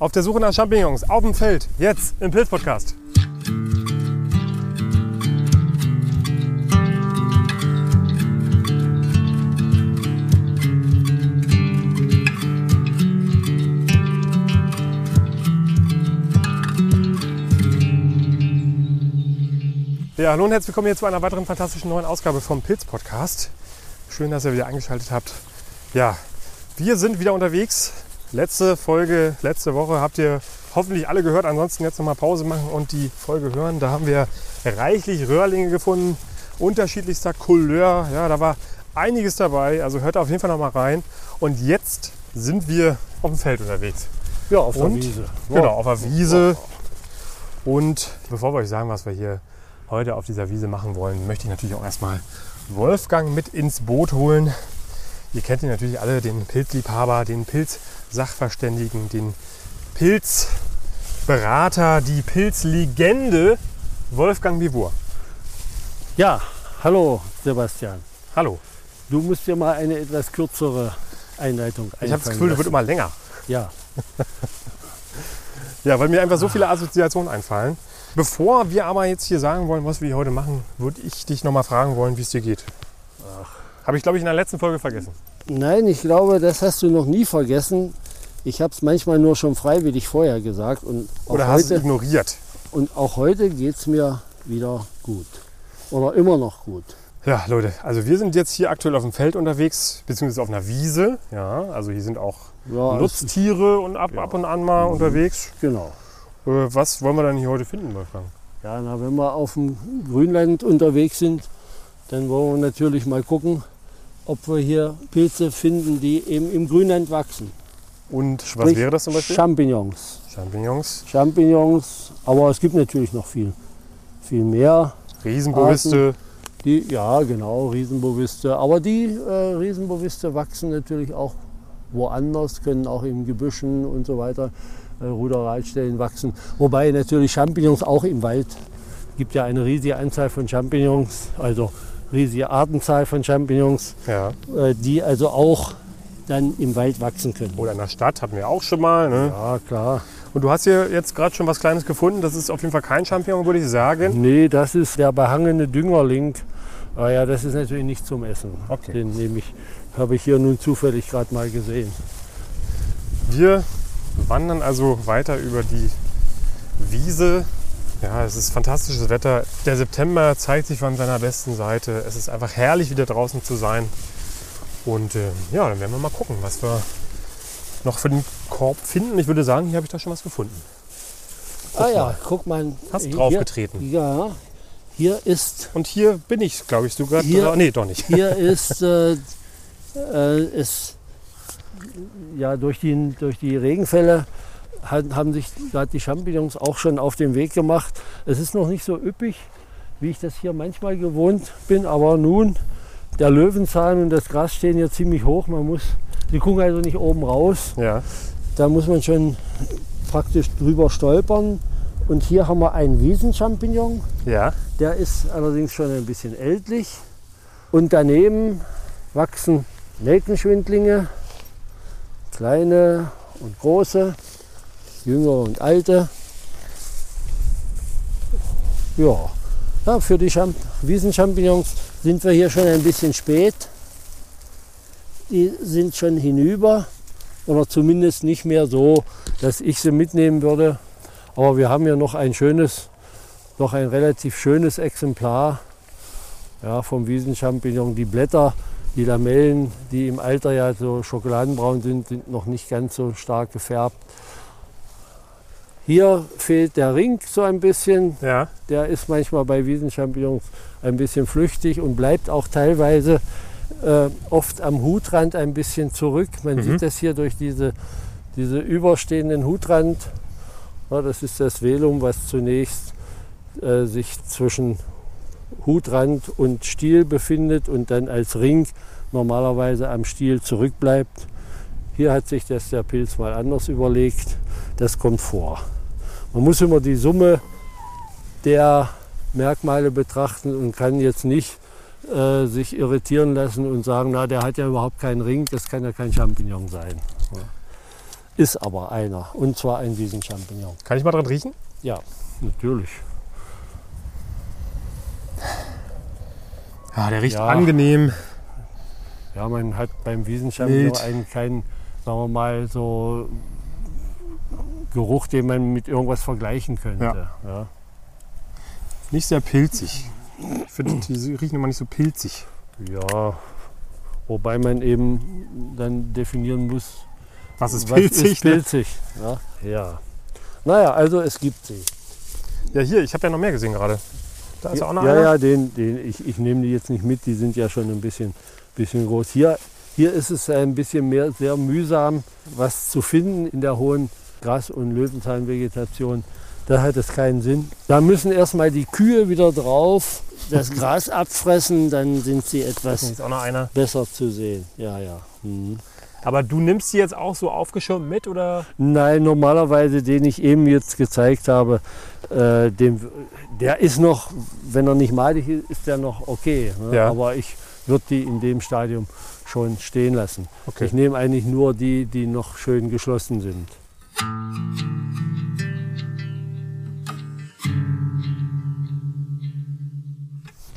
Auf der Suche nach Champignons auf dem Feld, jetzt im Pilz-Podcast. Ja, hallo und herzlich willkommen hier zu einer weiteren fantastischen neuen Ausgabe vom Pilz-Podcast. Schön, dass ihr wieder eingeschaltet habt. Ja, wir sind wieder unterwegs. Letzte Folge, letzte Woche habt ihr hoffentlich alle gehört. Ansonsten jetzt nochmal Pause machen und die Folge hören. Da haben wir reichlich Röhrlinge gefunden, unterschiedlichster Couleur. Ja, da war einiges dabei. Also hört auf jeden Fall nochmal rein. Und jetzt sind wir auf dem Feld unterwegs. Ja, auf Und? der Wiese. Genau, auf der Wiese. Und bevor wir euch sagen, was wir hier heute auf dieser Wiese machen wollen, möchte ich natürlich auch erstmal Wolfgang mit ins Boot holen. Ihr kennt ihn natürlich alle, den Pilzliebhaber, den Pilzsachverständigen, den Pilzberater, die Pilzlegende Wolfgang Bivur. Ja, hallo Sebastian. Hallo. Du musst dir mal eine etwas kürzere Einleitung Ich habe das Gefühl, das wird immer länger. Ja, Ja, weil mir einfach so viele Assoziationen einfallen. Bevor wir aber jetzt hier sagen wollen, was wir hier heute machen, würde ich dich nochmal fragen wollen, wie es dir geht. Habe ich, glaube ich, in der letzten Folge vergessen. Nein, ich glaube, das hast du noch nie vergessen. Ich habe es manchmal nur schon freiwillig vorher gesagt. Und auch Oder hast du es heute, ignoriert? und auch heute geht es mir wieder gut. Oder immer noch gut. Ja, Leute, also wir sind jetzt hier aktuell auf dem Feld unterwegs, beziehungsweise auf einer Wiese. Ja, also hier sind auch Ja, Nutztiere und ab, ab und an mal unterwegs. Genau. Äh, was wollen wir denn hier heute finden, Wolfgang? Ja, na, wenn wir auf dem Grünland unterwegs sind, dann wollen wir natürlich mal gucken, ob wir hier Pilze finden, die eben im Grünland wachsen. Und was Sprich, wäre das zum Beispiel? Champignons. Champignons, Champignons, aber es gibt natürlich noch viel, viel mehr. Riesenboviste. Die, ja, genau, Riesenboviste. Aber die äh, Riesenboviste wachsen natürlich auch woanders, können auch in Gebüschen und so weiter, äh, Ruderalstellen wachsen. Wobei natürlich Champignons auch im Wald, gibt ja eine riesige Anzahl von Champignons, also riesige Artenzahl von Champignons, Ja. äh, die also auch dann im Wald wachsen können. Oder in der Stadt hatten wir auch schon mal. Ne? Ja, klar. Und du hast hier jetzt gerade schon was Kleines gefunden. Das ist auf jeden Fall kein Champignon, würde ich sagen. Nee, das ist der behangene Düngerling. Ah ja, das ist natürlich nicht zum Essen. Okay. Den nehme ich, habe ich hier nun zufällig gerade mal gesehen. Wir wandern also weiter über die Wiese. Ja, es ist fantastisches Wetter. Der September zeigt sich von seiner besten Seite. Es ist einfach herrlich, wieder draußen zu sein. Und äh, ja, dann werden wir mal gucken, was wir noch für den Korb finden. Ich würde sagen, hier habe ich da schon was gefunden. ah ja, mal. guck mal. Hast hier- draufgetreten. Ja, hier ist, Und hier bin ich, glaube ich, sogar. Hier- Nee, doch nicht. hier ist, äh, äh, ist ja durch die, durch die Regenfälle haben, sich gerade die Champignons auch schon auf den Weg gemacht. Es ist noch nicht so üppig, wie ich das hier manchmal gewohnt bin, aber nun der Löwenzahn und das Gras stehen hier ziemlich hoch. Man muss, die gucken also nicht oben raus. Ja. Da muss man schon praktisch drüber stolpern. Und hier haben wir einen Wiesenchampignon. Ja. Der ist allerdings schon ein bisschen ältlich. Und daneben wachsen Nelkenschwindlinge, kleine und große, jüngere und alte. Ja, ja für die Champ Wiesenchampignons sind wir hier schon ein bisschen spät. Die sind schon hinüber oder zumindest nicht mehr so, dass ich sie mitnehmen würde. Aber wir haben ja noch ein schönes, noch ein relativ schönes Exemplar ja, vom Wiesenchampignon. Die Blätter, die Lamellen, die im Alter ja so schokoladenbraun sind, sind noch nicht ganz so stark gefärbt. Hier fehlt der Ring so ein bisschen. Ja. Der ist manchmal bei Wiesenchampignons ein bisschen flüchtig und bleibt auch teilweise äh, oft am Hutrand ein bisschen zurück. Man Mhm. sieht das hier durch diese, diese überstehenden Hutrand. Ja, das ist das Velum, was zunächst äh, sich zwischen Hutrand und Stiel befindet und dann als Ring normalerweise am Stiel zurückbleibt. Hier hat sich das der Pilz mal anders überlegt. Das kommt vor. Man muss immer die Summe der Merkmale betrachten und kann jetzt nicht äh, sich irritieren lassen und sagen, na, der hat ja überhaupt keinen Ring, das kann ja kein Champignon sein. Ja. ist aber einer. Und zwar ein Wiesenchampignon. Kann ich mal dran riechen? Ja, natürlich. Ja, der riecht Ja. angenehm. Ja, man hat beim Wiesenchampignon einen keinen, sagen wir mal, so Geruch, den man mit irgendwas vergleichen könnte. Ja. Ja. Nicht sehr pilzig. Ich finde, die riechen immer nicht so pilzig. Ja, wobei man eben dann definieren muss, Was ist was pilzig? ist ne? pilzig. Ja. ja. Naja, also es gibt sie. Ja, hier, ich habe ja noch mehr gesehen gerade. Da ist ja auch noch ja, einer. ja, den, den, ich, ich nehme die jetzt nicht mit, die sind ja schon ein bisschen, bisschen groß. Hier, hier ist es ein bisschen mehr sehr mühsam, was zu finden in der hohen Gras- und Löwenzahnvegetation. Da hat es keinen Sinn. Da müssen erstmal die Kühe wieder drauf, das Gras abfressen, dann sind sie etwas besser zu sehen. Ja, ja. Mhm. Aber du nimmst die jetzt auch so aufgeschirmt mit oder? Nein, normalerweise, den ich eben jetzt gezeigt habe, äh, dem, der ist noch, wenn er nicht madig ist, ist der noch okay. Ne? Ja. Aber ich würde die in dem Stadium schon stehen lassen. Okay. Ich nehme eigentlich nur die, die noch schön geschlossen sind.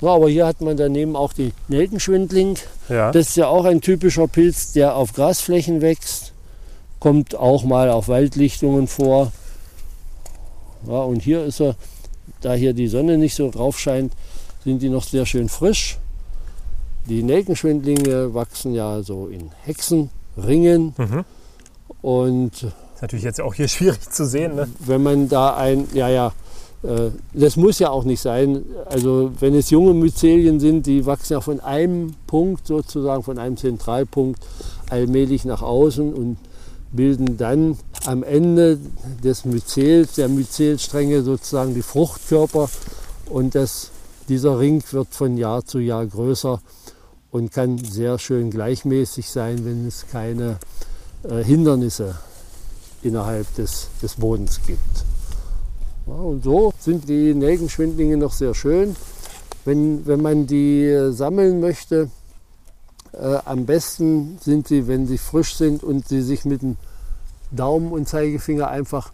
Ja, aber hier hat man daneben auch die Nelkenschwindling. Ja. Das ist ja auch ein typischer Pilz, der auf Grasflächen wächst. Kommt auch mal auf Waldlichtungen vor. Ja, und hier ist er, da hier die Sonne nicht so drauf scheint, sind die noch sehr schön frisch. Die Nelkenschwindlinge wachsen ja so in Hexenringen. Mhm. Und Ist natürlich jetzt auch hier schwierig zu sehen. Ne? wenn man da ein, ja, ja, äh, das muss ja auch nicht sein. Also wenn es junge Myzelien sind, die wachsen ja von einem Punkt sozusagen, von einem Zentralpunkt allmählich nach außen und bilden dann am Ende des Myzels, der Myzelstränge sozusagen die Fruchtkörper und das, dieser Ring wird von Jahr zu Jahr größer und kann sehr schön gleichmäßig sein, wenn es keine äh, Hindernisse innerhalb des, des Bodens gibt. Ja, und so sind die Nelkenschwindlinge noch sehr schön. Wenn, wenn man die äh, sammeln möchte, äh, am besten sind sie, wenn sie frisch sind und sie sich mit dem Daumen und Zeigefinger einfach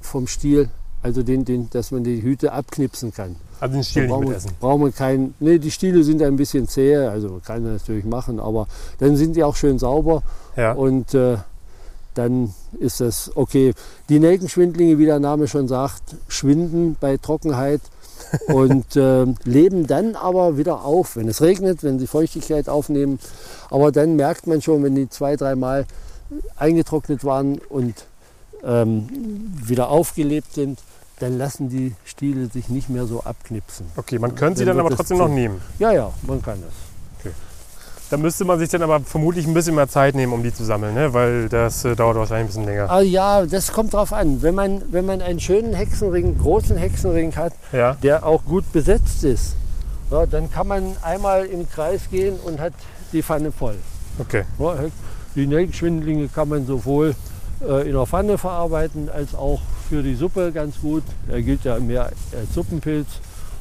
vom Stiel, also den, den, dass man die Hüte abknipsen kann. Also den Stiel nicht brauchen, mitessen. brauchen wir keinen. Nee, die Stiele sind ein bisschen zäh, also kann man natürlich machen, aber dann sind die auch schön sauber Ja. und äh, dann ist das okay. Die Nelkenschwindlinge, wie der Name schon sagt, schwinden bei Trockenheit und äh, leben dann aber wieder auf, wenn es regnet, wenn sie Feuchtigkeit aufnehmen. Aber dann merkt man schon, wenn die zwei, dreimal eingetrocknet waren und ähm, wieder aufgelebt sind, dann lassen die Stiele sich nicht mehr so abknipsen. Okay, man könnte sie Dann dann aber trotzdem noch nehmen. Ja, ja, man kann es. Da müsste man sich dann aber vermutlich ein bisschen mehr Zeit nehmen, um die zu sammeln, ne? weil das äh, dauert wahrscheinlich ein bisschen länger. Ah, ja, das kommt drauf an. Wenn man, wenn man einen schönen Hexenring, großen Hexenring hat, Ja. der auch gut besetzt ist, ja, dann kann man einmal im Kreis gehen und hat die Pfanne voll. Okay. Ja, die Nelkenschwindlinge kann man sowohl äh, in der Pfanne verarbeiten als auch für die Suppe ganz gut. Er gilt ja mehr als Suppenpilz,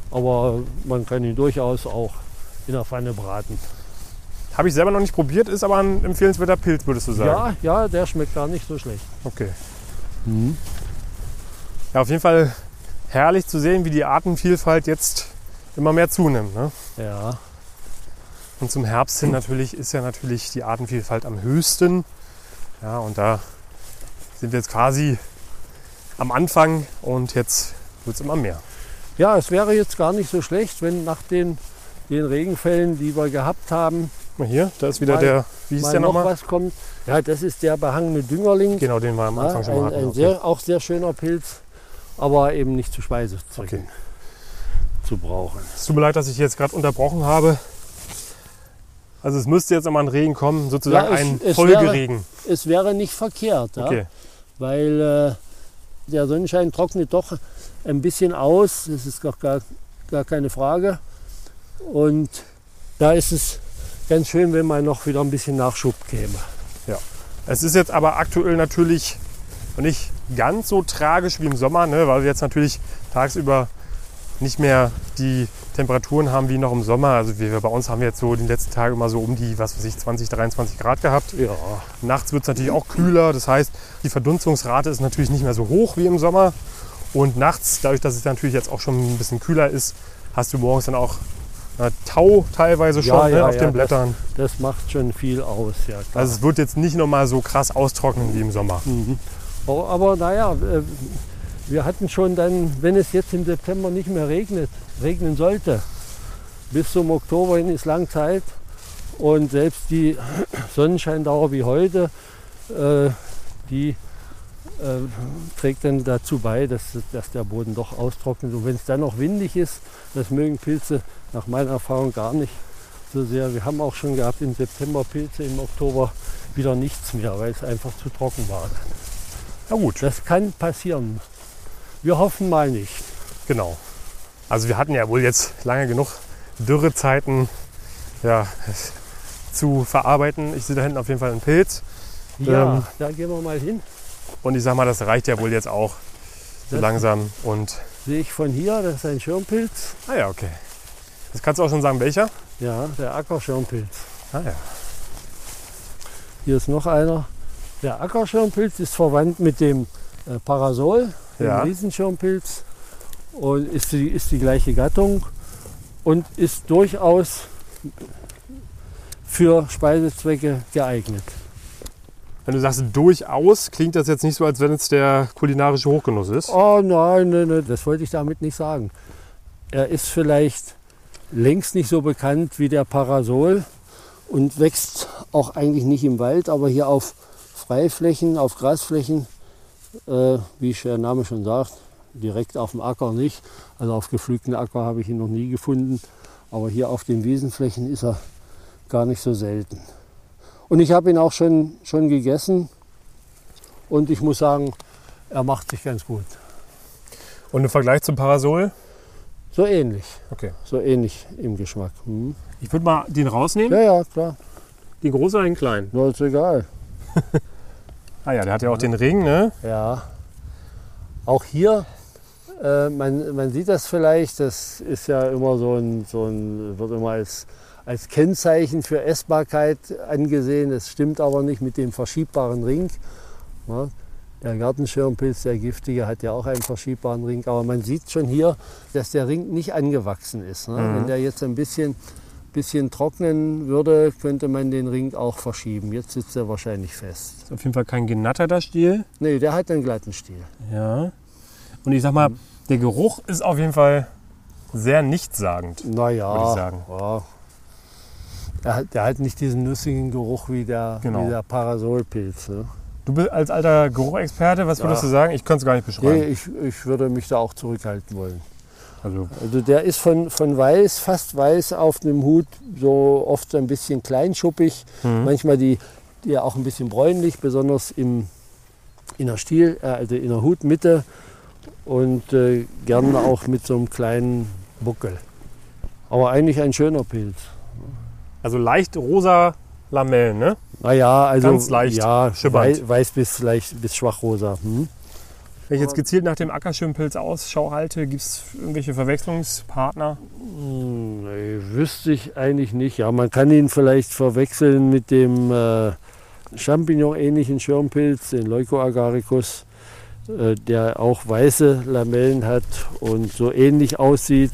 aber man kann ihn durchaus auch in der Pfanne braten. Habe ich selber noch nicht probiert, ist aber ein empfehlenswerter Pilz, würdest du sagen. Ja, ja, der schmeckt gar nicht so schlecht. Okay. Ja, auf jeden Fall herrlich zu sehen, wie die Artenvielfalt jetzt immer mehr zunimmt. Ne? Ja, Und zum Herbst hin natürlich ist ja natürlich die Artenvielfalt am höchsten. Ja, und da sind wir jetzt quasi am Anfang und jetzt wird es immer mehr. Ja, es wäre jetzt gar nicht so schlecht, wenn nach den, den Regenfällen, die wir gehabt haben, Mal hier, da ist wieder Mal- der, wie hieß der noch nochmal? was kommt. Ja, das ist der behangene Düngerling. Genau, den wir am Ja, Anfang schon mal ein hatten. ein Okay. sehr, auch sehr schöner Pilz, aber eben nicht zu Speisezwecken Okay. zu brauchen. Es tut mir leid, dass ich jetzt gerade unterbrochen habe. Also es müsste jetzt nochmal ein Regen kommen, sozusagen Ja, es- ein es Folgeregen. Es wäre nicht verkehrt, ja, Okay. weil äh, der Sonnenschein trocknet doch ein bisschen aus, das ist gar, gar, gar keine Frage. Und da ist es ganz schön, wenn man noch wieder ein bisschen Nachschub käme. Es ist jetzt aber aktuell natürlich nicht ganz so tragisch wie im Sommer, ne, weil wir jetzt natürlich tagsüber nicht mehr die Temperaturen haben wie noch im Sommer. Also wir, bei uns haben wir jetzt so die letzten Tage immer so um die, was weiß ich, 20, 23 Grad gehabt. Ja, Nachts wird es natürlich auch kühler. Das heißt, die Verdunstungsrate ist natürlich nicht mehr so hoch wie im Sommer. Und nachts, dadurch, dass es natürlich jetzt auch schon ein bisschen kühler ist, hast du morgens dann auch Tau teilweise schon Ja, ne, ja, auf ja, den Blättern. das macht schon viel aus. Ja, klar. Also es wird jetzt nicht nochmal so krass austrocknen wie im Sommer. Aber, aber naja, äh, wir hatten schon dann, wenn es jetzt im September nicht mehr regnet, regnen sollte, bis zum Oktober hin ist lang Zeit. Und selbst die Sonnenscheindauer wie heute, äh, die äh, trägt dann dazu bei, dass, dass der Boden doch austrocknet. Und wenn es dann noch windig ist, das mögen Pilze nach meiner Erfahrung gar nicht so sehr. Wir haben auch schon gehabt im September Pilze, im Oktober wieder nichts mehr, weil es einfach zu trocken war. Na gut, Das kann passieren. Wir hoffen mal nicht. genau. Also wir hatten ja wohl jetzt lange genug Dürrezeiten ja, zu verarbeiten. Ich sehe da hinten auf jeden Fall einen Pilz. Ja, Ähm. da gehen wir mal hin. Und ich sag mal, das reicht ja wohl jetzt auch so langsam. Und Sehe ich von hier, das ist ein Schirmpilz. ah ja, okay. Das kannst du auch schon sagen, welcher? Ja, der Ackerschirmpilz. Ah ja. Hier ist noch einer. Der Ackerschirmpilz ist verwandt mit dem äh, Parasol, dem Ja. Riesenschirmpilz. Und ist die, ist die gleiche Gattung und ist durchaus für Speisezwecke geeignet. Wenn du sagst durchaus, klingt das jetzt nicht so, als wenn es der kulinarische Hochgenuss ist. Oh nein, nein, nein, das wollte ich damit nicht sagen. Er ist vielleicht längst nicht so bekannt wie der Parasol und wächst auch eigentlich nicht im Wald, aber hier auf Freiflächen, auf Grasflächen, äh, wie der Name schon sagt, direkt auf dem Acker nicht. Also auf gepflügten Acker habe ich ihn noch nie gefunden, aber hier auf den Wiesenflächen ist er gar nicht so selten. Und ich habe ihn auch schon, schon gegessen und ich muss sagen, er macht sich ganz gut. Und im Vergleich zum Parasol? So ähnlich, Okay. so ähnlich im Geschmack. Hm. Ich würde mal den rausnehmen. Ja, ja, klar. Den großen oder den kleinen? Nur ist egal. Ah ja, der hat ja auch den Ring, ne? Ja. Auch hier, äh, man, man sieht das vielleicht, das ist ja immer so ein, so ein wird immer als, als Kennzeichen für Essbarkeit angesehen. Das stimmt aber nicht mit dem verschiebbaren Ring. Der Gartenschirmpilz, der giftige, hat ja auch einen verschiebbaren Ring. Aber man sieht schon hier, dass der Ring nicht angewachsen ist. Ne? Mhm. Wenn der jetzt ein bisschen, bisschen trocknen würde, könnte man den Ring auch verschieben. Jetzt sitzt er wahrscheinlich fest. Ist auf jeden Fall kein genatterter Stiel. Nee, der hat einen glatten Stiel. Ja. Und ich sag mal, der Geruch ist auf jeden Fall sehr nichtssagend. Naja, Würde ich sagen. Ja. Der, hat, der hat nicht diesen nussigen Geruch wie der, Genau. wie der Parasolpilz. Ne? Du bist als alter Geruchexperte, was würdest Ja. du sagen? Ich könnte es gar nicht Nee, beschreiben. ich, ich würde mich da auch zurückhalten wollen. Also, Also der ist von, von weiß, fast weiß auf dem Hut, so oft so ein bisschen kleinschuppig, mhm. manchmal die, die auch ein bisschen bräunlich, besonders im, in der Stiel, äh, also in der Hutmitte und äh, gerne auch mit so einem kleinen Buckel. Aber eigentlich ein schöner Pilz. Also leicht rosa Lamellen, ne? Naja, also Ganz leicht ja, schimmernd. wei- weiß bis leicht bis schwachrosa. Hm? Wenn ich jetzt gezielt nach dem Ackerschirmpilz Ausschau halte, gibt es irgendwelche Verwechslungspartner? Hm, nee, wüsste ich eigentlich nicht. Ja, man kann ihn vielleicht verwechseln mit dem äh, Champignon-ähnlichen Schirmpilz, den Leucoagaricus, äh, der auch weiße Lamellen hat und so ähnlich aussieht,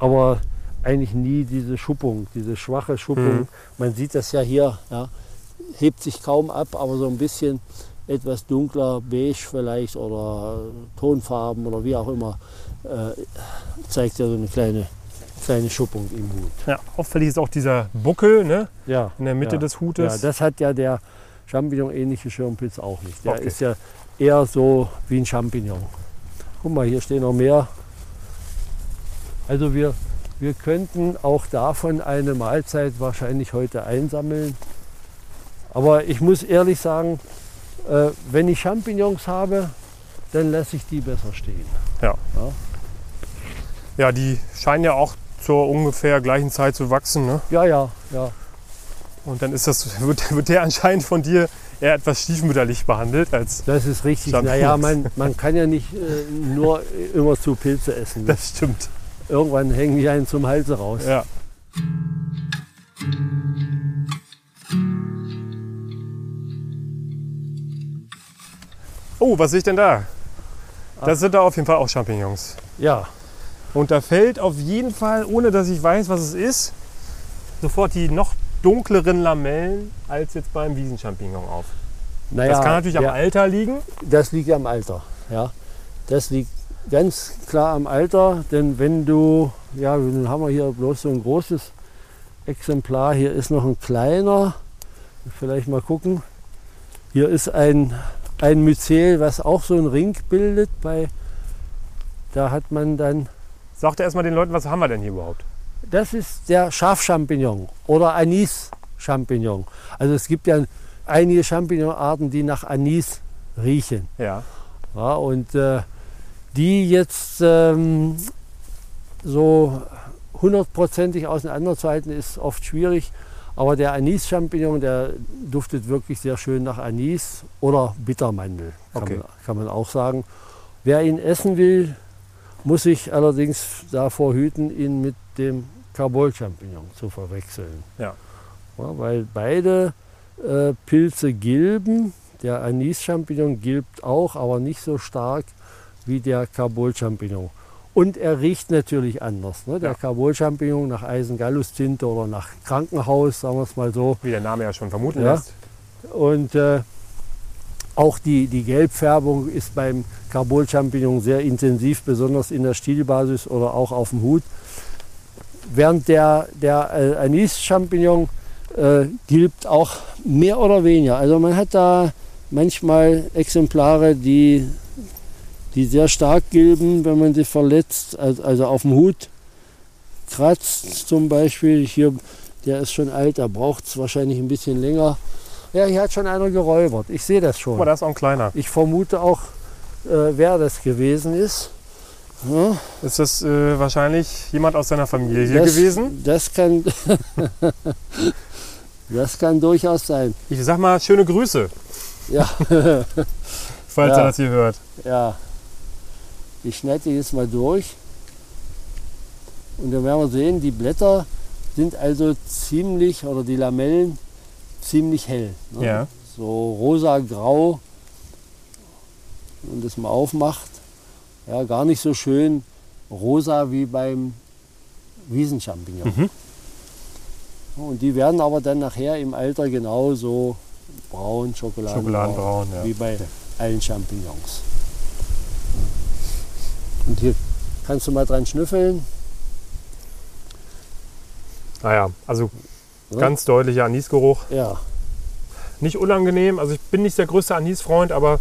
aber eigentlich nie diese Schuppung, diese schwache Schuppung. Mhm. Man sieht das ja hier, ja, hebt sich kaum ab, aber so ein bisschen etwas dunkler, beige vielleicht oder Tonfarben oder wie auch immer, äh, zeigt ja so eine kleine, kleine Schuppung im Hut. Ja, auffällig ist auch dieser Buckel ne? Ja, in der Mitte ja. des ja, Hutes. das hat ja der Champignon-ähnliche Schirmpilz auch nicht. Der Okay. ist ja eher so wie ein Champignon. Guck mal, hier stehen noch mehr. Also wir, wir könnten auch davon eine Mahlzeit wahrscheinlich heute einsammeln. Aber ich muss ehrlich sagen, äh, wenn ich Champignons habe, dann lasse ich die besser stehen. ja, die scheinen ja auch zur ungefähr gleichen Zeit zu wachsen. Ne? Ja, ja, ja. Und dann ist das, wird, wird der anscheinend von dir eher etwas stiefmütterlich behandelt als Das ist richtig. Champignons. Naja, man, man kann ja nicht äh, nur immer zu Pilze essen. das stimmt. Irgendwann hängen die einen zum Halse raus. Ja. Oh, was sehe ich denn da? Das sind da auf jeden Fall auch Champignons. Ja, Und da fällt auf jeden Fall, ohne dass ich weiß, was es ist, sofort die noch dunkleren Lamellen als jetzt beim Wiesenchampignon auf. naja, Das kann natürlich am der- Alter liegen. Das liegt am Alter. Ja. Das liegt ganz klar am Alter, denn wenn du, ja, nun haben wir hier bloß so ein großes Exemplar, hier ist noch ein kleiner, vielleicht mal gucken. Hier ist ein, ein Myzel, was auch so einen Ring bildet. Bei, da hat man dann, Sagt erstmal den Leuten, was haben wir denn hier überhaupt? das ist der Schafchampignon oder Anis-Champignon. Also es gibt ja einige Champignonarten, die nach Anis riechen. Ja. Ja, und äh, die jetzt ähm, so hundertprozentig auseinanderzuhalten, ist oft schwierig. Aber der Anis-Champignon, der duftet wirklich sehr schön nach Anis oder Bittermandel, kann, Okay. man, kann man auch sagen. Wer ihn essen will, muss sich allerdings davor hüten, ihn mit dem Carbol-Champignon zu verwechseln. Ja. Ja, weil beide äh, Pilze gilben. Der Anis-Champignon gilbt auch, aber nicht so stark wie der Carbol-Champignon. Und er riecht natürlich anders. Ne? Der Ja. Carbol-Champignon nach Eisengallustinte oder nach Krankenhaus, sagen wir es mal so. Wie der Name ja schon vermuten Ja. lässt. Und äh, auch die, die Gelbfärbung ist beim Carbol-Champignon sehr intensiv, besonders in der Stielbasis oder auch auf dem Hut. Während der, der äh, Anis-Champignon äh, gilbt auch mehr oder weniger. Also man hat da manchmal Exemplare, die, die sehr stark gilben, wenn man sie verletzt, also, auf dem Hut kratzt zum Beispiel. Hier, der ist schon alt, da braucht es wahrscheinlich ein bisschen länger. Ja, hier hat schon einer geräubert. Ich sehe das Guck mal, schon. da ist auch ein kleiner. Ich vermute auch, äh, wer das gewesen ist. Ja, Ist das äh, wahrscheinlich jemand aus seiner Familie das, gewesen? Das kann, das kann durchaus sein. Ich sag mal, schöne Grüße, Ja, falls Ja. er das hier hört. ja. Ich schneide die jetzt mal durch. Und dann werden wir sehen, die Blätter sind also ziemlich, oder die Lamellen, ziemlich hell. ne? Ja. so rosa-grau und das mal aufmacht. Ja, gar nicht so schön rosa wie beim Wiesenchampignon. Mhm. Und die werden aber dann nachher im Alter genauso braun, schokoladenbraun, Schokoladenbraun, ja. wie bei allen Champignons. Und hier kannst du mal dran schnüffeln. Naja, also Ja. ganz deutlicher Anisgeruch. Ja, Nicht unangenehm, also ich bin nicht der größte Anisfreund, aber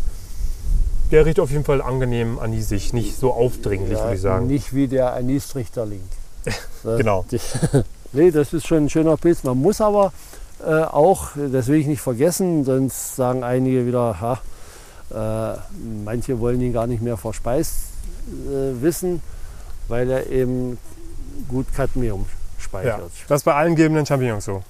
der riecht auf jeden Fall angenehm anisig, nicht so aufdringlich, ja würde ich sagen. nicht wie der Anistrichterling. Genau. nee, das ist schon ein schöner Pilz. Man muss aber äh, auch, das will ich nicht vergessen, sonst sagen einige wieder, ha, äh, manche wollen ihn gar nicht mehr verspeist äh, wissen, weil er eben gut Cadmium Ja, speichert. das ist bei allen gelbenden Champignons so.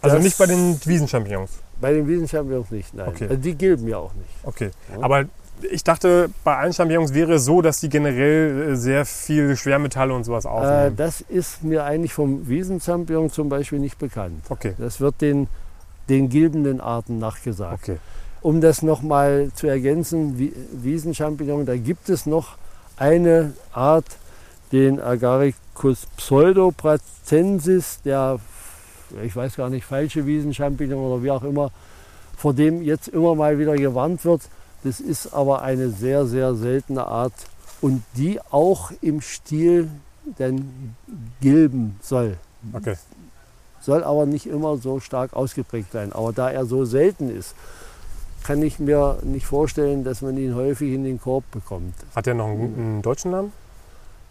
Also Das- nicht bei den Wiesenchampignons. Bei den Wiesenchampignons nicht, nein. Okay. Also die gilben ja auch nicht. Okay. Ja. Aber ich dachte, bei allen Champignons wäre es so, dass die generell äh, sehr viel Schwermetalle und sowas Äh, aufnehmen. das ist mir eigentlich vom Wiesenchampignon zum Beispiel nicht bekannt. okay. Das wird den, den gilbenden Arten nachgesagt. Okay. Um das nochmal zu ergänzen, Wie- Wiesenchampignon, da gibt es noch eine Art, den Agaricus pseudopratensis, der, ich weiß gar nicht, falsche Wiesenchampignon oder wie auch immer, vor dem jetzt immer mal wieder gewarnt wird. Das ist aber eine sehr, sehr seltene Art und die auch im Stil dann gilben soll. Okay. Soll aber nicht immer so stark ausgeprägt sein. Aber da er so selten ist, kann ich mir nicht vorstellen, dass man ihn häufig in den Korb bekommt. Hat der noch einen, einen deutschen Namen?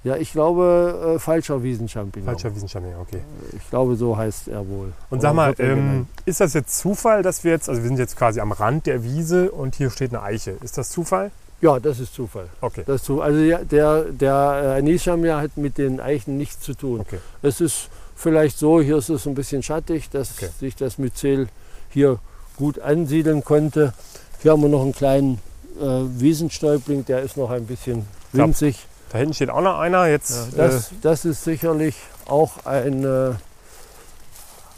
Ja, ich glaube, äh, falscher Wiesenchampignon. Falscher Wiesenchampignon, okay. Ich glaube, so heißt er wohl. Und sag mal, er ähm, ist das jetzt Zufall, dass wir jetzt, also wir sind jetzt quasi am Rand der Wiese und hier steht eine Eiche. Ist das Zufall? Ja, das ist Zufall. Okay. Das Zufall. Also ja, der, der äh, Anischampignon hat mit den Eichen nichts zu tun. Okay. Es ist vielleicht so, hier ist es ein bisschen schattig, dass Okay. sich das Myzel hier gut ansiedeln konnte. Hier haben wir noch einen kleinen äh, Wiesenstäubling, der ist noch ein bisschen winzig. Da hinten steht auch noch einer. Jetzt, Ja, das, das ist sicherlich auch ein, äh,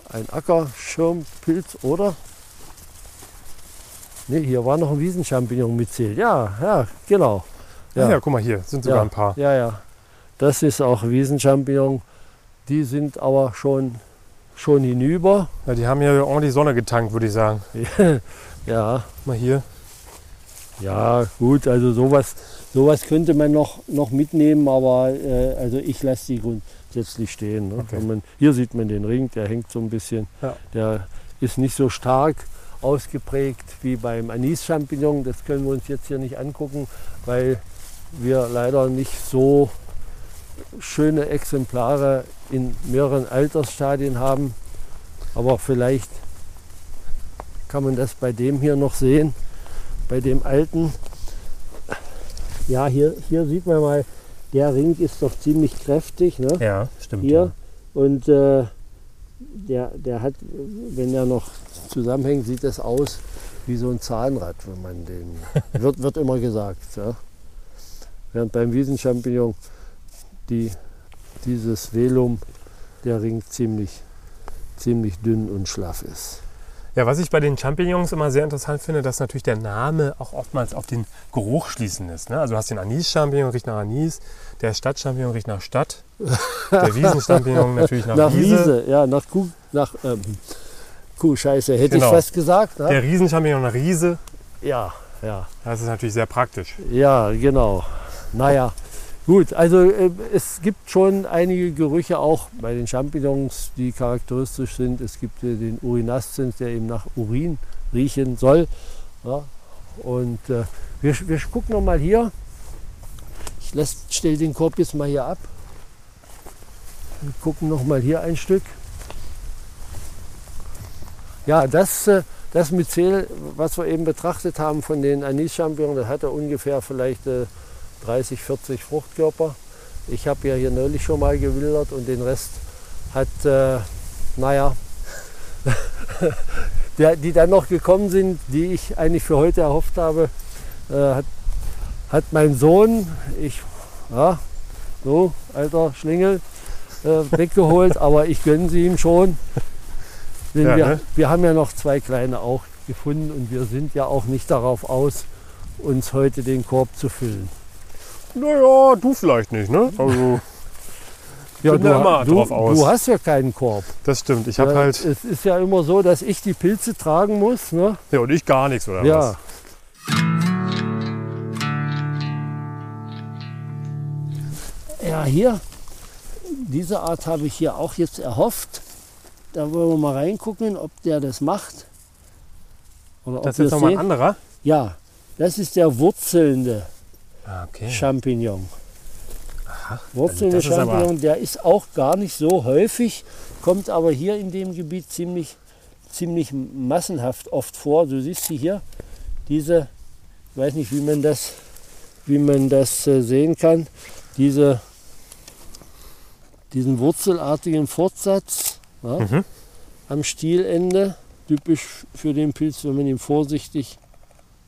ein Ackerschirmpilz, oder? Ne, hier war noch ein Wiesenchampignon mitzählt. Ja, ja, genau. äh, ja. ja, guck mal hier, sind sogar ja, ein paar. Ja, ja. Das ist auch Wiesenchampignon. Die sind aber schon, schon hinüber. Ja, die haben hier ordentlich Sonne getankt, würde ich sagen. ja, Mal hier. ja, gut. Also sowas, sowas könnte man noch, noch mitnehmen, aber äh, also ich lasse die grundsätzlich stehen. Ne? Okay. Man, hier sieht man den Ring, der hängt so ein bisschen. Ja. Der ist nicht so stark ausgeprägt wie beim Anis-Champignon. Das können wir uns jetzt hier nicht angucken, weil wir leider nicht so schöne Exemplare in mehreren Altersstadien haben. Aber vielleicht kann man das bei dem hier noch sehen, bei dem alten. Ja, hier, hier sieht man mal, der Ring ist doch ziemlich kräftig. Ne? Ja, stimmt. hier. Und äh, der, der hat, wenn er noch zusammenhängt, sieht das aus wie so ein Zahnrad, wenn man den. wird, wird immer gesagt. Ja. Während beim Wiesenchampignon die, dieses Velum, der Ring ziemlich, ziemlich dünn und schlaff ist. Ja, was ich bei den Champignons immer sehr interessant finde, dass natürlich der Name auch oftmals auf den Geruch schließen ist. Ne? Also du hast den Anis-Champignon, riecht nach Anis, der Stadt-Champignon riecht nach Stadt, der Wiesen-Champignon natürlich nach, Nach Wiese, Wiese, ja, nach Kuh, nach ähm, Kuhscheiße, hätte Genau. ich fast gesagt. Ne? der Riesenchampignon nach Riese. Ja, ja. Das ist natürlich sehr praktisch. Ja, genau. Naja, gut. Also äh, es gibt schon einige Gerüche auch bei den Champignons, die charakteristisch sind. Es gibt äh, den Urinascens, der eben nach Urin riechen soll. Ja. Und äh, wir, wir gucken noch mal hier. Ich stelle den Korb jetzt mal hier ab. Wir gucken noch mal hier ein Stück. Ja, das, äh, das Myzel, was wir eben betrachtet haben von den Anis-Champignons, das hatte ungefähr vielleicht äh, 30, 40 Fruchtkörper. Ich habe ja hier neulich schon mal gewildert und den Rest hat, äh, naja, der, die dann noch gekommen sind, die ich eigentlich für heute erhofft habe, äh, hat, hat mein Sohn, ich, ja, so, alter Schlingel, äh, weggeholt, aber ich gönne sie ihm schon. Denn Ja, wir, ne? wir haben ja noch zwei kleine auch gefunden und wir sind ja auch nicht darauf aus, uns heute den Korb zu füllen. Naja, du vielleicht nicht, ne? Also, Ja, du, drauf aus. du hast ja keinen Korb. das stimmt. Ich habe Ja, halt. Es ist ja immer so, dass ich die Pilze tragen muss. Ne? Ja, und ich gar nichts, oder Ja. was? Ja, hier, diese Art habe ich hier auch jetzt erhofft. Da wollen wir mal reingucken, ob der das macht. Oder ob Das ist nochmal ein anderer. Ja, das ist der wurzelnde okay. Champignon. Wurzelnde Also Champignon, der ist auch gar nicht so häufig, kommt aber hier in dem Gebiet ziemlich, ziemlich massenhaft oft vor. Du siehst sie hier, diese, ich weiß nicht, wie man das, wie man das äh, sehen kann, diese, diesen wurzelartigen Fortsatz ja, Mhm. am Stielende, typisch für den Pilz, wenn man ihn vorsichtig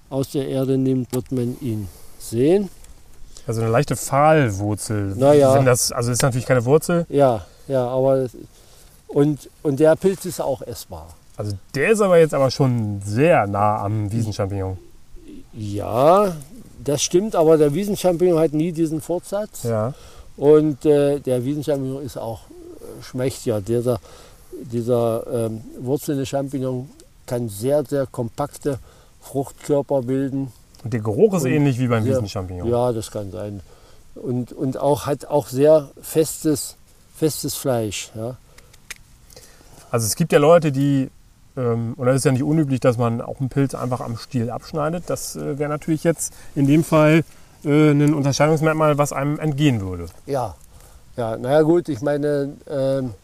aus der Erde nimmt, wird man ihn sehen. Also eine leichte Pfahlwurzel. Naja. Wenn das, also ist natürlich keine Wurzel. Ja, ja, aber und, und der Pilz ist auch essbar. Also der ist aber jetzt aber schon sehr nah am Wiesenchampignon. Ja, das stimmt, aber der Wiesenchampignon hat nie diesen Fortsatz. Ja. Und äh, der Wiesenchampignon ist auch äh, schmächtiger. Dieser, dieser ähm, wurzelnde Champignon kann sehr, sehr kompakte Fruchtkörper bilden. Und der Geruch ist Und- ähnlich wie beim Ja. Wiesenchampignon. Ja, das kann sein. Und, und auch hat auch sehr festes, festes Fleisch. Ja. Also es gibt ja Leute, die, ähm, und das ist ja nicht unüblich, dass man auch einen Pilz einfach am Stiel abschneidet. Das äh, wäre natürlich jetzt in dem Fall äh, ein Unterscheidungsmerkmal, was einem entgehen würde. Ja, ja, naja gut, ich meine, ähm,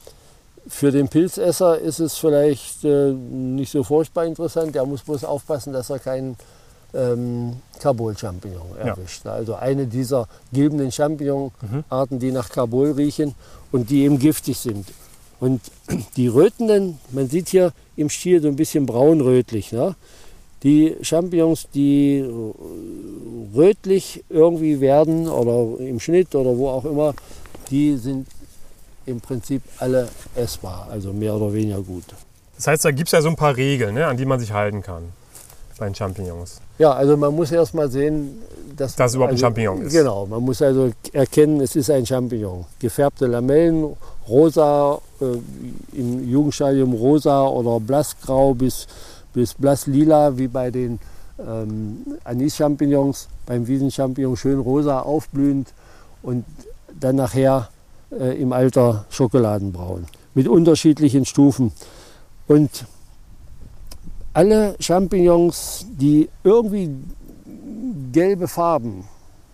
für den Pilzesser ist es vielleicht äh, nicht so furchtbar interessant. Der muss bloß aufpassen, dass er keinen ähm, Carbol-Champignon Ja. erwischt. Also eine dieser gilbenden Champignon-Arten, die nach Carbol riechen und die eben giftig sind. Und die rötenden, man sieht hier im Stiel so ein bisschen braunrötlich, ne? Die Champignons, die rötlich irgendwie werden oder im Schnitt oder wo auch immer, die sind im Prinzip alle essbar, also mehr oder weniger gut. Das heißt, da gibt es ja so ein paar Regeln, ne, an die man sich halten kann bei den Champignons. Ja, also man muss erst mal sehen, dass es überhaupt ein also, Champignon ist. Genau, man muss also erkennen, es ist ein Champignon. Gefärbte Lamellen, rosa, äh, im Jugendstadium rosa oder blassgrau bis, bis blasslila, wie bei den ähm, Anis-Champignons, beim Wiesenchampignon schön rosa aufblühend und dann nachher äh, im Alter schokoladenbraun mit unterschiedlichen Stufen. Und alle Champignons, die irgendwie gelbe Farben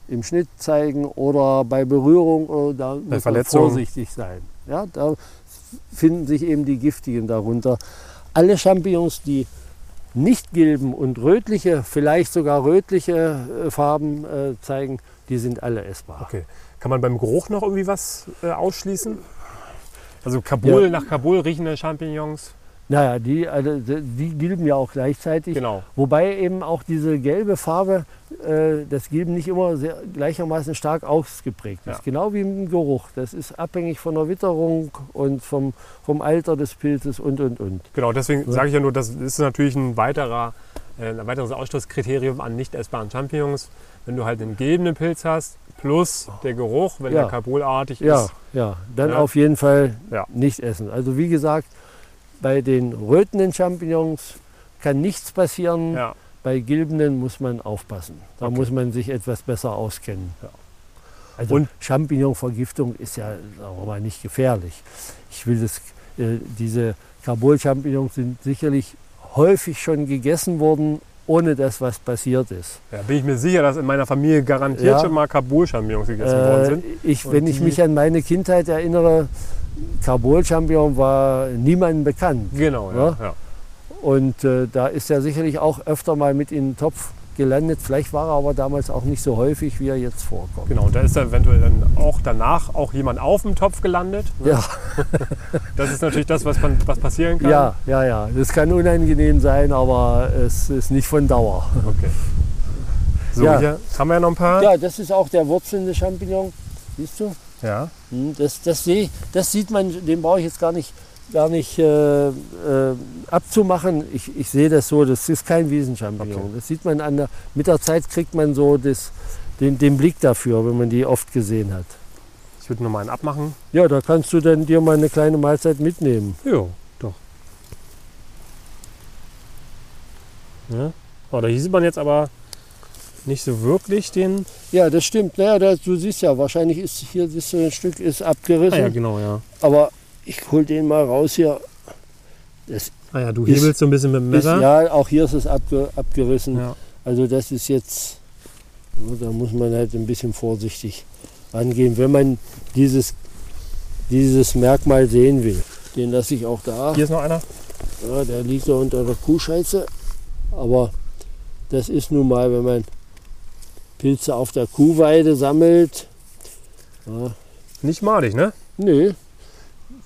im Schnitt zeigen oder bei Berührung, oder da muss man vorsichtig sein. Ja, da finden sich eben die giftigen darunter. Alle Champignons, die nicht gelben und rötliche, vielleicht sogar rötliche äh, Farben äh, zeigen, die sind alle essbar. Okay. Kann man beim Geruch noch irgendwie was äh, ausschließen? Also Kabul, Ja. nach Kabul riechende Champignons. Naja, die, also, die gilben ja auch gleichzeitig. Genau. Wobei eben auch diese gelbe Farbe, äh, das Gilben nicht immer sehr, gleichermaßen stark ausgeprägt ist. Ja. Genau wie im Geruch. Das ist abhängig von der Witterung und vom, vom Alter des Pilzes und, und, und. Genau, deswegen Ja. sage ich ja nur, das ist natürlich ein, weiterer, äh, ein weiteres Ausschlusskriterium an nicht essbaren Champignons. Wenn du halt einen gelben Pilz hast, plus der Geruch, wenn Ja. der Kabulartig Ja, ist. ja, dann Ja. auf jeden Fall Ja. nicht essen. Also wie gesagt, bei den rötenden Champignons kann nichts passieren. Ja. Bei gilbenden muss man aufpassen. Da Okay. muss man sich etwas besser auskennen. Ja. Also Und- Champignonvergiftung ist ja mal, nicht gefährlich. Ich will das, äh, diese Carbol-Champignons sind sicherlich häufig schon gegessen worden, ohne dass was passiert ist. Ja, bin ich mir sicher, dass in meiner Familie garantiert Ja. schon mal Kabul-Champignons gegessen worden Äh, sind. ich, wenn ich mich an meine Kindheit erinnere, Carbol-Champignon war niemandem bekannt. Genau, ja. Ja. ja. Und äh, da ist er sicherlich auch öfter mal mit in den Topf gelandet. Vielleicht war er aber damals auch nicht so häufig, wie er jetzt vorkommt. Genau, und da ist da eventuell dann auch danach auch jemand auf dem Topf gelandet. Ja, Das ist natürlich das, was, man, was passieren kann. ja, ja, ja. Das kann unangenehm sein, aber es ist nicht von Dauer. Okay. So, Ja. hier haben wir ja noch ein paar. Ja, das ist auch der wurzelnde Champignon. Siehst du? Ja. Hm, Das, das, seh, das sieht man, den brauche ich jetzt gar nicht, gar nicht äh, äh, abzumachen. Ich, ich sehe das so, das ist kein Wiesenchampignon. Okay. Das sieht man an der, mit der Zeit kriegt man so das, den, den Blick dafür, wenn man die oft gesehen hat. Ich würde noch mal einen abmachen. Ja, da kannst du dann dir mal eine kleine Mahlzeit mitnehmen. Ja, doch. Ja. Oh, da sieht man jetzt aber nicht so wirklich den. Ja, das stimmt. Naja, das, du siehst ja, wahrscheinlich ist hier siehst du, ein Stück ist abgerissen. Ah ja, genau, ja. Aber ich hol den mal raus hier. Das Ah ja, du Ist- hebelst so ein bisschen mit dem ist, Messer. ja, auch hier ist es abge, abgerissen. Ja. Also das ist jetzt, da muss man halt ein bisschen vorsichtig angehen, wenn man dieses, dieses Merkmal sehen will. Den lasse ich auch da. Hier ist noch einer. Ja, der liegt da unter der Kuhscheiße. Aber das ist nun mal, wenn man Pilze auf der Kuhweide sammelt. Ja, Nicht madig, ne? nö,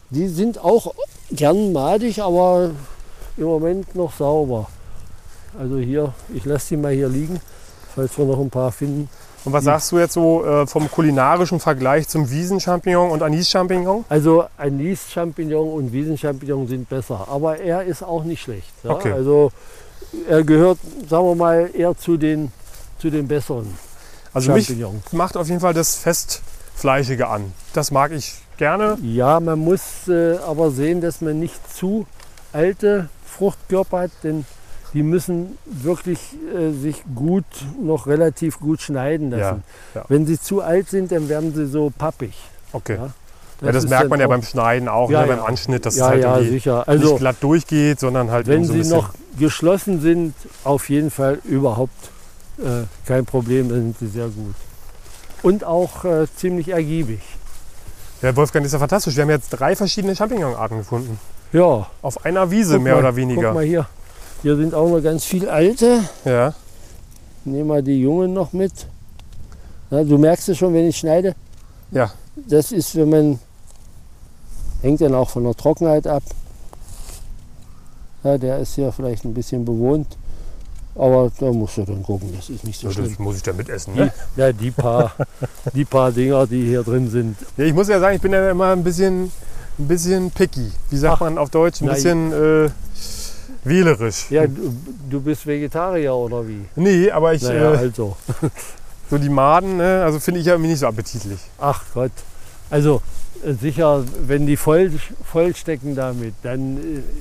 die sind auch gern madig, aber im Moment noch sauber. Also hier, ich lasse die mal hier liegen, falls wir noch ein paar finden. Und was sagst du jetzt so äh, vom kulinarischen Vergleich zum Wiesenchampignon und Anis-Champignon? Also Anis-Champignon und Wiesenchampignon sind besser, aber er ist auch nicht schlecht. Ja? Okay. Also er gehört, sagen wir mal, eher zu den, zu den besseren Also mich macht auf jeden Fall das Festfleischige an. Das mag ich gerne. Ja, man muss äh, aber sehen, dass man nicht zu alte Fruchtkörper hat, denn die müssen wirklich äh, sich gut, noch relativ gut schneiden lassen. Ja, ja. Wenn sie zu alt sind, dann werden sie so pappig. Okay. Ja, Ja, das, merkt man ja beim Schneiden auch, Ja, ne, beim Anschnitt, dass es halt sicher. nicht Also glatt durchgeht, sondern halt wenn so sie noch geschlossen sind, auf jeden Fall überhaupt äh, kein Problem, dann sind sie sehr gut. Und auch äh, ziemlich ergiebig. Ja, Wolfgang, das ist ja fantastisch. Wir haben jetzt drei verschiedene Champignonarten gefunden. Ja, Auf einer Wiese, guck mehr mal, oder Guck weniger. mal hier. Hier sind auch noch ganz viele alte. Ja. Nehmen wir die Jungen noch mit. Ja, du merkst es schon, wenn ich schneide. Ja. Das ist, wenn man, hängt dann auch von der Trockenheit ab. Ja, der ist hier vielleicht ein bisschen bewohnt. Aber da musst du dann gucken, das ist nicht so Ja, schlimm. das muss ich da mitessen. Die, Ne? ja, die paar, die paar Dinger, die hier drin sind. Ja, ich muss ja sagen, ich bin ja immer ein bisschen, ein bisschen picky. Wie sagt Ach, man auf Deutsch? Ein nein. bisschen äh, wählerisch. Ja, du, du bist Vegetarier oder wie? Nee, aber ich, Naja, äh, also. so die Maden, ne, also finde ich ja irgendwie nicht so appetitlich. Ach Gott. Also äh, sicher, wenn die voll, voll stecken damit, dann,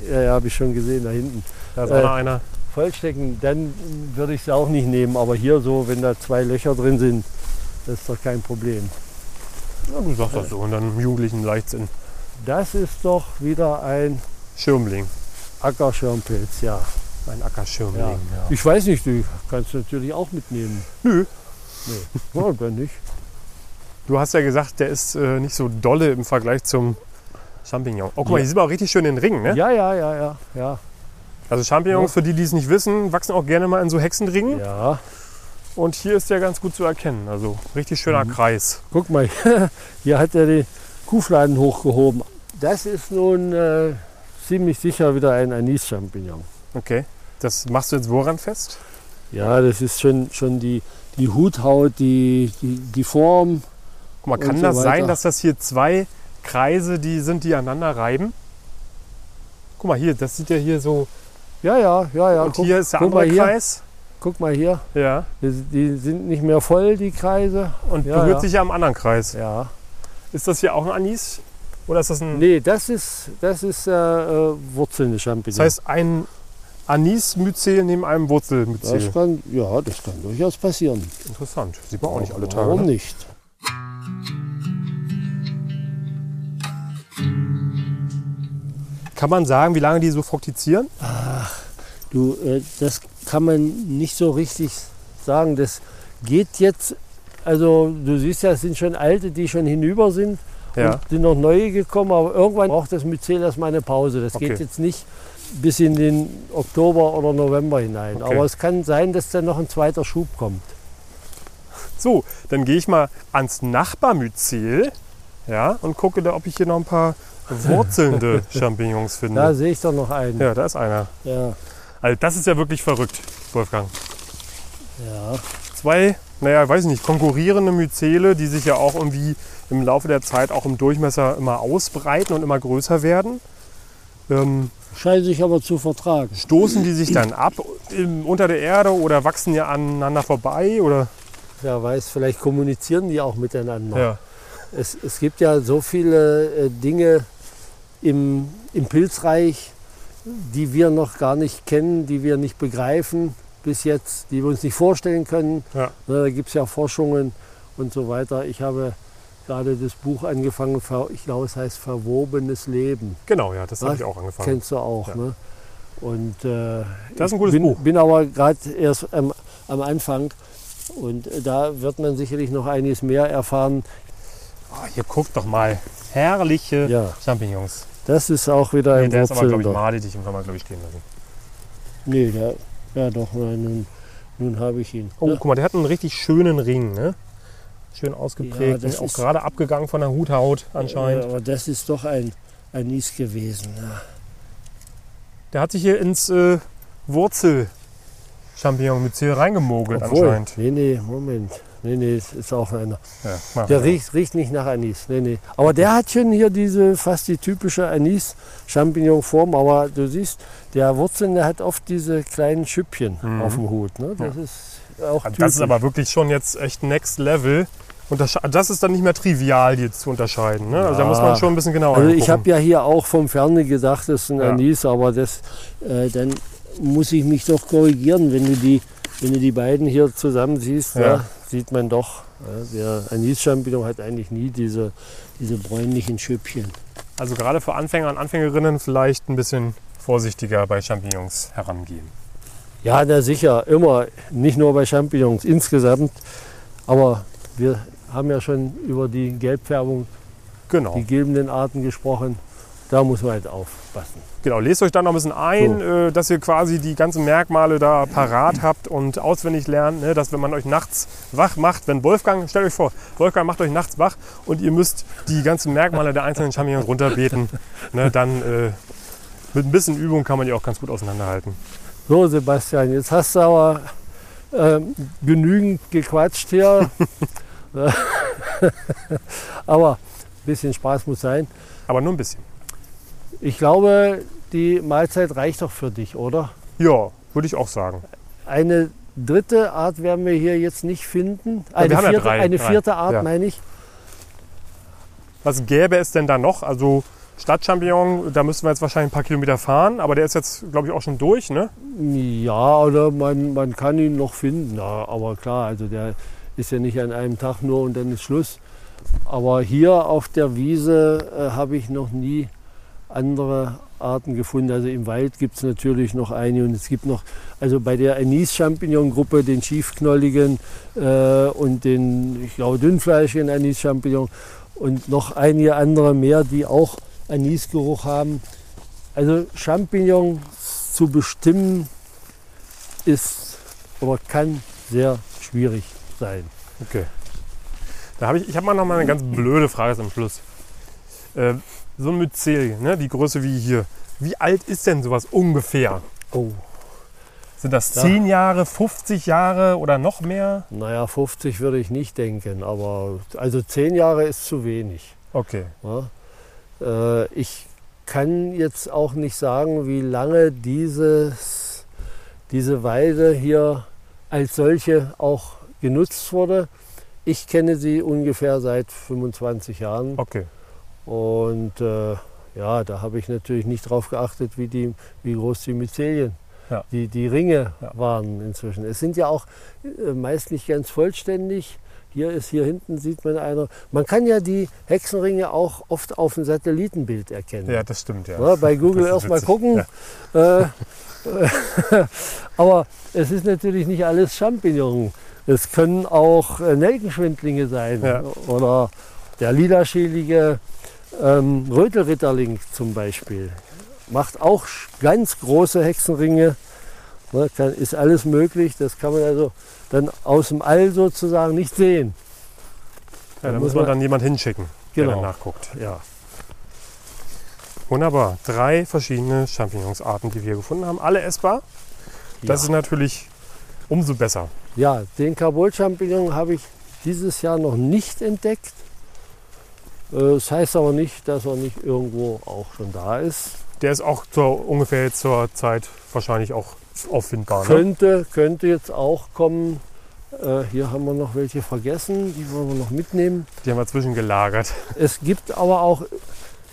äh, ja, ja habe ich schon gesehen da hinten, Da ist Äh, auch noch einer. Voll stecken, dann würde ich sie auch nicht nehmen. Aber hier so, wenn da zwei Löcher drin sind, das ist doch kein Problem. Ja, du sagst das so. Und dann jugendlichen Leichtsinn. Das ist doch wieder ein Schirmling. Ackerschirmpilz, ja. Ein Ackerschirmling. Ja. Ja. Ich weiß nicht, du kannst natürlich auch mitnehmen. Nö. Nee. Ja, dann nicht. Du hast ja gesagt, der ist äh, nicht so dolle im Vergleich zum Champignon. Oh, guck mal, hier sieht man auch richtig schön den Ring. Ne? Ja, ja, ja, ja, ja. Also Champignons, für die, die es nicht wissen, wachsen auch gerne mal in so Hexenringen. Ja, Und hier ist der ganz gut zu erkennen. Also richtig schöner Mhm. Kreis. guck mal, hier hat er den Kuhfladen hochgehoben. Das ist nun äh, ziemlich sicher wieder ein Anis-Champignon. Okay. Das machst du jetzt woran fest? Ja, das ist schon, schon die, die Huthaut, die, die, die Form. Guck mal, kann so das sein, weiter. dass das hier zwei Kreise, die sind, die aneinander reiben? Guck mal hier, das sieht ja hier so. Ja, ja, ja, ja. und guck, hier ist der andere mal hier. Kreis. guck mal hier. Ja. Die, die sind nicht mehr voll, die Kreise. Und Ja, berührt ja. sich ja am anderen Kreis. Ja. Ist das hier auch ein Anis? Oder ist das ein. Nee, das ist, das ist äh, äh, wurzelnde Champignon. Das heißt, ein Anis-Myzel neben einem Wurzelmyzel. das kann, ja, das kann durchaus passieren. Interessant. Sieht man auch nicht alle Tage. Warum Ne? nicht? Kann man sagen, wie lange die so fruktizieren? Du, äh, das kann man nicht so richtig sagen. Das geht jetzt, also du siehst ja, es sind schon alte, die schon hinüber sind Ja. und sind noch neue gekommen, aber irgendwann braucht das Myzel erstmal eine Pause. Das Okay. geht jetzt nicht bis in den Oktober oder November hinein. Okay. Aber es kann sein, dass dann noch ein zweiter Schub kommt. So, dann gehe ich mal ans Nachbarmyzel ja, und gucke da, ob ich hier noch ein paar wurzelnde Champignons Da finde. sehe ich doch noch einen. Ja, da ist einer. ja. Also das ist ja wirklich verrückt, Wolfgang. ja. Zwei, naja, weiß ich nicht, konkurrierende Myzele, die sich ja auch irgendwie im Laufe der Zeit auch im Durchmesser immer ausbreiten und immer größer werden. Ähm, Scheinen sich aber zu vertragen. stoßen die sich dann ab im, unter der Erde oder wachsen ja aneinander vorbei? Oder? Wer weiß, vielleicht kommunizieren die auch miteinander. Ja. Es, es gibt ja so viele äh, Dinge im, im Pilzreich, die wir noch gar nicht kennen, die wir nicht begreifen bis jetzt, die wir uns nicht vorstellen können. Ja. Ne, da gibt es ja Forschungen und so weiter. Ich habe gerade das Buch angefangen, ich glaube es heißt Verwobenes Leben. Genau, ja, das habe Was? ich auch angefangen. Kennst du auch. Ja. Ne? Und äh, Das ist ein gutes bin, Buch. bin aber gerade erst am, am Anfang und äh, da wird man sicherlich noch einiges mehr erfahren. Ah, hier guckt doch mal. Herrliche Ja, Champignons. Das ist auch wieder Nee, ein der ist aber, glaube ich, madig, den kann man, glaube ich, stehen lassen. Nee, der, ja doch, nein, nun, nun habe ich ihn. Oh, Ja, guck mal, der hat einen richtig schönen Ring, ne? Schön ausgeprägt, Ja, das auch ist- gerade abgegangen von der Huthaut anscheinend. Aber das ist doch ein Anis gewesen. Ja. Der hat sich hier ins äh, Wurzel-Champignon-Myzel reingemogelt Obwohl, anscheinend. nee, nee, Moment. Nee, nee, es ist auch einer. Ja, Der riecht, riecht nicht nach Anis. Nee, nee. Aber der hat schon hier diese fast die typische Anis-Champignon-Form. Aber du siehst, der Wurzeln, der hat oft diese kleinen Schüppchen Mhm. auf dem Hut. Ne? Das ist auch Also das ist typisch. aber wirklich schon jetzt echt Next Level. Untersche- Das ist dann nicht mehr trivial, die jetzt zu unterscheiden. Ne? Also da Ja. muss man schon ein bisschen genauer Also ich hingucken. habe ja hier auch vom Ferne gedacht, das ist ein Ja. Anis, aber das, äh, dann muss ich mich doch korrigieren, wenn du die, wenn du die beiden hier zusammen siehst, Ja. ja, sieht man doch, der Anis-Champignon hat eigentlich nie diese, diese bräunlichen Schüppchen. Also gerade für Anfänger und Anfängerinnen vielleicht ein bisschen vorsichtiger bei Champignons herangehen. Ja, na sicher, immer, nicht nur bei Champignons, insgesamt. Aber wir haben ja schon über die Gelbfärbung, Genau. die gelbenden Arten gesprochen. Da muss man halt aufpassen. Genau, lest euch da noch ein bisschen ein, äh, dass ihr quasi die ganzen Merkmale da parat habt und auswendig lernt, ne, dass wenn man euch nachts wach macht, wenn Wolfgang, stellt euch vor, Wolfgang macht euch nachts wach und ihr müsst die ganzen Merkmale der einzelnen Champignons runterbeten, ne, dann äh, mit ein bisschen Übung kann man die auch ganz gut auseinanderhalten. So, Sebastian, jetzt hast du aber ähm, genügend gequatscht hier. aber ein bisschen Spaß muss sein. Aber nur ein bisschen. Ich glaube, die Mahlzeit reicht doch für dich, oder? Ja, würde ich auch sagen. Eine dritte Art werden wir hier jetzt nicht finden. Eine ja vierte, drei, eine drei. vierte Art, Ja. meine ich. Was gäbe es denn da noch? Also Stadtchampignon, da müssten wir jetzt wahrscheinlich ein paar Kilometer fahren, aber der ist jetzt, glaube ich, auch schon durch, ne? Ja, oder man, man kann ihn noch finden. Ja, aber klar, also der ist ja nicht an einem Tag nur und dann ist Schluss. Aber hier auf der Wiese äh, habe ich noch nie andere Arten gefunden. Also im Wald gibt es natürlich noch eine und es gibt noch, also bei der Anis-Champignon-Gruppe, den schiefknolligen äh, und den, ich glaube, dünnfleischigen Anis-Champignon und noch einige andere mehr, die auch Anisgeruch haben. Also Champignons zu bestimmen ist oder kann sehr schwierig sein. Okay. Da habe ich, ich habe mal noch mal eine ganz blöde Frage zum Schluss. Äh, so ein Myzelie, ne, die Größe wie hier. Wie alt ist denn sowas ungefähr? Oh. Sind das Ja. 10 Jahre, 50 Jahre oder noch mehr? Naja, 50 würde ich nicht denken, aber also 10 Jahre ist zu wenig. Okay. Ja? Äh, ich kann jetzt auch nicht sagen, wie lange dieses, diese Weide hier als solche auch genutzt wurde. Ich kenne sie ungefähr seit 25 Jahren Okay. Und äh, ja, da habe ich natürlich nicht drauf geachtet, wie, die, wie groß die Myzelien, Ja. die, die Ringe Ja. waren inzwischen. Es sind ja auch äh, meist nicht ganz vollständig. Hier ist hier hinten sieht man einer. Man kann ja die Hexenringe auch oft auf dem Satellitenbild erkennen. Ja, das stimmt, ja. Ja, bei Google Das ist erst mal witzig. gucken. Äh, aber es ist natürlich nicht alles Champignon. Es können auch äh, Nelkenschwindlinge sein Ja. oder der lilaschälige ähm, Rötelritterling zum Beispiel. Macht auch ganz große Hexenringe. Ne, kann, ist alles möglich. Das kann man also dann aus dem All sozusagen nicht sehen. Ja, da muss man man- dann jemand hinschicken, der Genau. dann nachguckt. Ja. Wunderbar. Drei verschiedene Champignonsarten, die wir gefunden haben. Alle essbar. Das ja. ist natürlich umso besser. Ja, den Carbol-Champignon habe ich dieses Jahr noch nicht entdeckt. Äh, Das heißt aber nicht, dass er nicht irgendwo auch schon da ist. Der ist auch zur, ungefähr zur Zeit wahrscheinlich auch auffindbar. Ne? Könnte, könnte jetzt auch kommen. Äh, Hier haben wir noch welche vergessen, die wollen wir noch mitnehmen. Die haben wir zwischengelagert. Es gibt aber auch,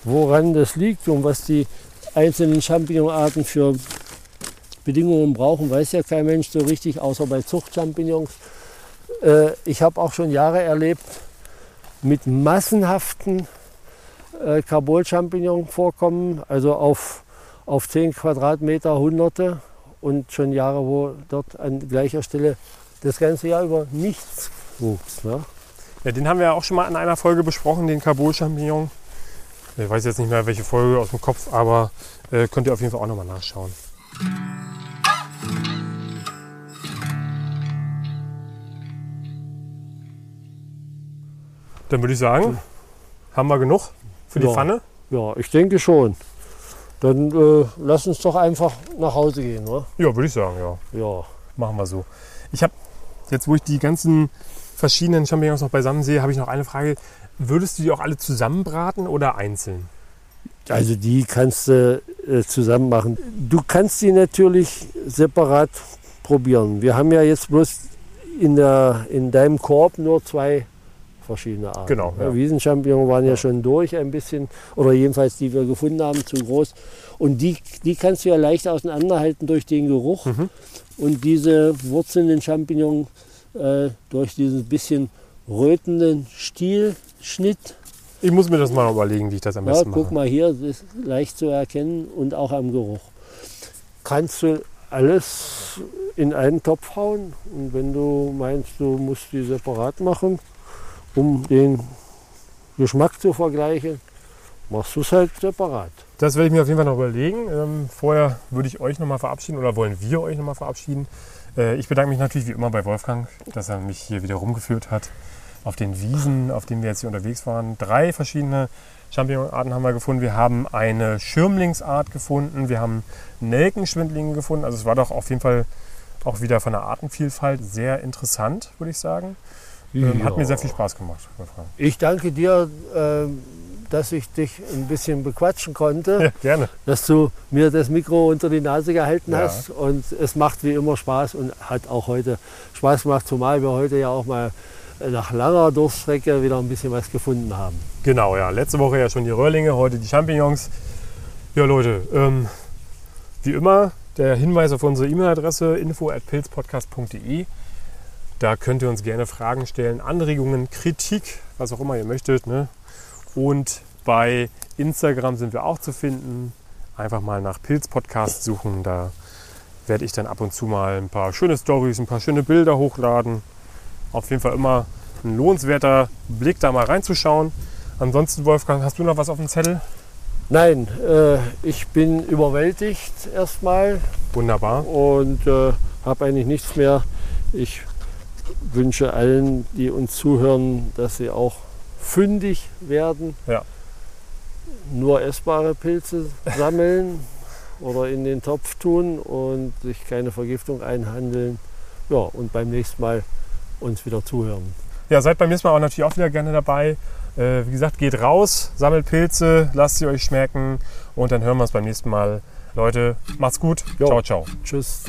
woran das liegt und was die einzelnen Champignonarten für Bedingungen brauchen, weiß ja kein Mensch so richtig, außer bei Zuchtchampignons. Äh, Ich habe auch schon Jahre erlebt mit massenhaften äh, Carbol-Champignon-Vorkommen, also auf, auf 10 Quadratmeter Hunderte und schon Jahre, wo dort an gleicher Stelle das ganze Jahr über nichts wuchs. Ne? Ja, den haben wir ja auch schon mal in einer Folge besprochen, den Carbol-Champignon. Ich weiß jetzt nicht mehr, welche Folge aus dem Kopf, aber äh, könnt ihr auf jeden Fall auch nochmal nachschauen. Dann würde ich sagen, haben wir genug für die Ja. Pfanne. Ja, ich denke schon. Dann äh, lass uns doch einfach nach Hause gehen, oder? Ja, würde ich sagen, ja. Ja. Machen wir so. Ich habe, jetzt wo ich die ganzen verschiedenen Champignons noch beisammen sehe, habe ich noch eine Frage. Würdest du die auch alle zusammenbraten oder einzeln? Also die kannst du äh, zusammen machen. Du kannst die natürlich separat probieren. Wir haben ja jetzt bloß in, der, in deinem Korb nur zwei verschiedene Arten. Genau, ja. Wiesenchampignon waren ja. schon durch ein bisschen, oder jedenfalls die wir gefunden haben, zu groß. Und die, die kannst du ja leicht auseinanderhalten durch den Geruch. Mhm. Und diese wurzelnden Champignons äh, durch diesen bisschen rötenden Stielschnitt. Ich muss mir das mal überlegen, wie ich das am Ja, besten guck mache. mal hier, das ist leicht zu erkennen und auch am Geruch. Kannst du alles in einen Topf hauen und wenn du meinst, du musst die separat machen, um den Geschmack zu vergleichen, machst du es halt separat. Das werde ich mir auf jeden Fall noch überlegen. Ähm, vorher würde ich euch nochmal verabschieden oder wollen wir euch nochmal verabschieden. Äh, ich bedanke mich natürlich wie immer bei Wolfgang, dass er mich hier wieder rumgeführt hat. auf den Wiesen, auf denen wir jetzt hier unterwegs waren. Drei verschiedene Champignonarten haben wir gefunden. Wir haben eine Schirmlingsart gefunden. Wir haben Nelkenschwindlinge gefunden. Also es war doch auf jeden Fall auch wieder von der Artenvielfalt sehr interessant, würde ich sagen. Ähm, Hat mir sehr viel Spaß gemacht. Ich danke dir, ähm, dass ich dich ein bisschen bequatschen konnte, Ja, gerne. dass du mir das Mikro unter die Nase gehalten Ja. hast. Und es macht wie immer Spaß und hat auch heute Spaß gemacht, zumal wir heute ja auch mal nach langer Durchstrecke wieder ein bisschen was gefunden haben. Genau, ja. Letzte Woche ja schon die Röhrlinge, heute die Champignons. Ja, Leute, ähm, wie immer der Hinweis auf unsere E-Mail-Adresse info.pilzpodcast.de. Da könnt ihr uns gerne Fragen stellen, Anregungen, Kritik, was auch immer ihr möchtet. Ne? Und bei Instagram sind wir auch zu finden. Einfach mal nach Pilz-Podcast suchen. Da werde ich dann ab und zu mal ein paar schöne Stories, ein paar schöne Bilder hochladen. Auf jeden Fall immer ein lohnenswerter Blick, da mal reinzuschauen. Ansonsten, Wolfgang, hast du noch was auf dem Zettel? Nein, äh, ich bin überwältigt erstmal Wunderbar. und äh, habe eigentlich nichts mehr. Ich wünsche allen, die uns zuhören, dass sie auch fündig werden. Ja. Nur essbare Pilze sammeln oder in den Topf tun und sich keine Vergiftung einhandeln. Ja, und beim nächsten Mal uns wieder zuhören. Ja, seid beim nächsten Mal auch natürlich auch wieder gerne dabei. Äh, wie gesagt, geht raus, sammelt Pilze, lasst sie euch schmecken und dann hören wir uns beim nächsten Mal. Leute, macht's gut. Jo. Ciao, ciao. Tschüss.